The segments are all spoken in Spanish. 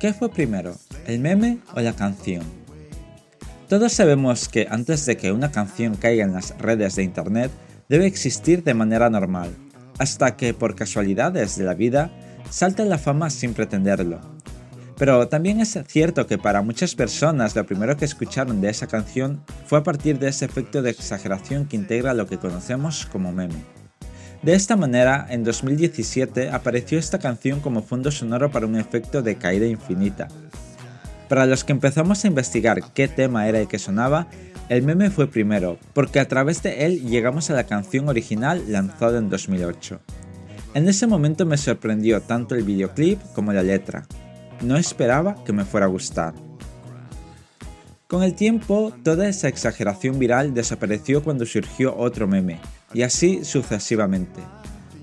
¿Qué fue primero, el meme o la canción? Todos sabemos que antes de que una canción caiga en las redes de Internet, debe existir de manera normal, hasta que por casualidades de la vida salta la fama sin pretenderlo. Pero también es cierto que para muchas personas lo primero que escucharon de esa canción fue a partir de ese efecto de exageración que integra lo que conocemos como meme. De esta manera, en 2017 apareció esta canción como fondo sonoro para un efecto de caída infinita. Para los que empezamos a investigar qué tema era el que sonaba, el meme fue primero, porque a través de él llegamos a la canción original lanzada en 2008. En ese momento me sorprendió tanto el videoclip como la letra. No esperaba que me fuera a gustar. Con el tiempo, toda esa exageración viral desapareció cuando surgió otro meme, y así sucesivamente.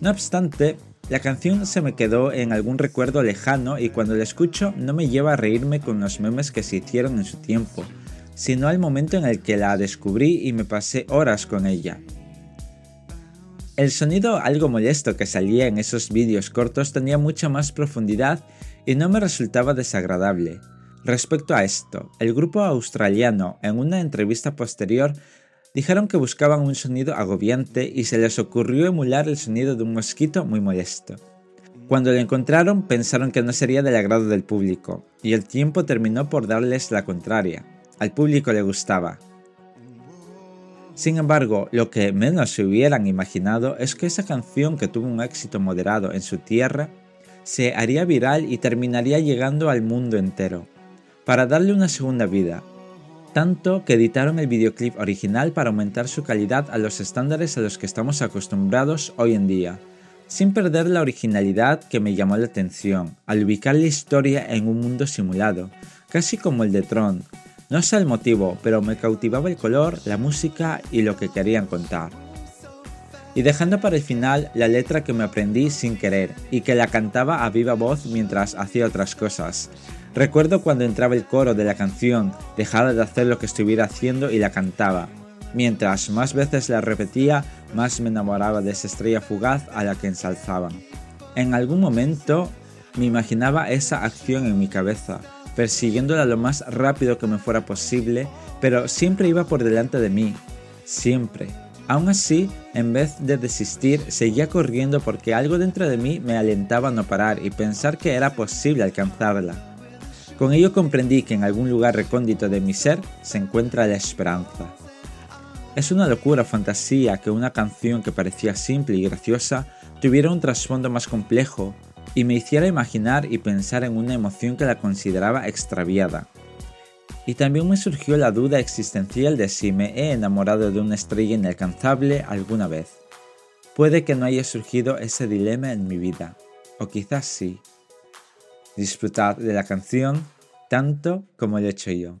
No obstante, la canción se me quedó en algún recuerdo lejano y cuando la escucho no me lleva a reírme con los memes que se hicieron en su tiempo, sino al momento en el que la descubrí y me pasé horas con ella. El sonido algo molesto que salía en esos vídeos cortos tenía mucha más profundidad y no me resultaba desagradable. Respecto a esto, el grupo australiano en una entrevista posterior dijeron que buscaban un sonido agobiante y se les ocurrió emular el sonido de un mosquito muy molesto. Cuando lo encontraron pensaron que no sería del agrado del público, y el tiempo terminó por darles la contraria. Al público le gustaba. Sin embargo, lo que menos se hubieran imaginado es que esa canción que tuvo un éxito moderado en su tierra se haría viral y terminaría llegando al mundo entero para darle una segunda vida, tanto que editaron el videoclip original para aumentar su calidad a los estándares a los que estamos acostumbrados hoy en día, sin perder la originalidad que me llamó la atención al ubicar la historia en un mundo simulado, casi como el de Tron. No sé el motivo, pero me cautivaba el color, la música y lo que querían contar. Y dejando para el final la letra que me aprendí sin querer y que la cantaba a viva voz mientras hacía otras cosas, Recuerdo cuando entraba el coro de la canción, dejaba de hacer lo que estuviera haciendo y la cantaba. Mientras más veces la repetía, más me enamoraba de esa estrella fugaz a la que ensalzaban. En algún momento me imaginaba esa acción en mi cabeza, persiguiéndola lo más rápido que me fuera posible, pero siempre iba por delante de mí, siempre. Aún así, en vez de desistir, seguía corriendo porque algo dentro de mí me alentaba a no parar y pensar que era posible alcanzarla. Con ello comprendí que en algún lugar recóndito de mi ser se encuentra la esperanza. Es una locura fantasía que una canción que parecía simple y graciosa tuviera un trasfondo más complejo y me hiciera imaginar y pensar en una emoción que la consideraba extraviada. Y también me surgió la duda existencial de si me he enamorado de una estrella inalcanzable alguna vez. Puede que no haya surgido ese dilema en mi vida, o quizás sí. Disfrutad de la canción tanto como lo he hecho yo.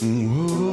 Whoa.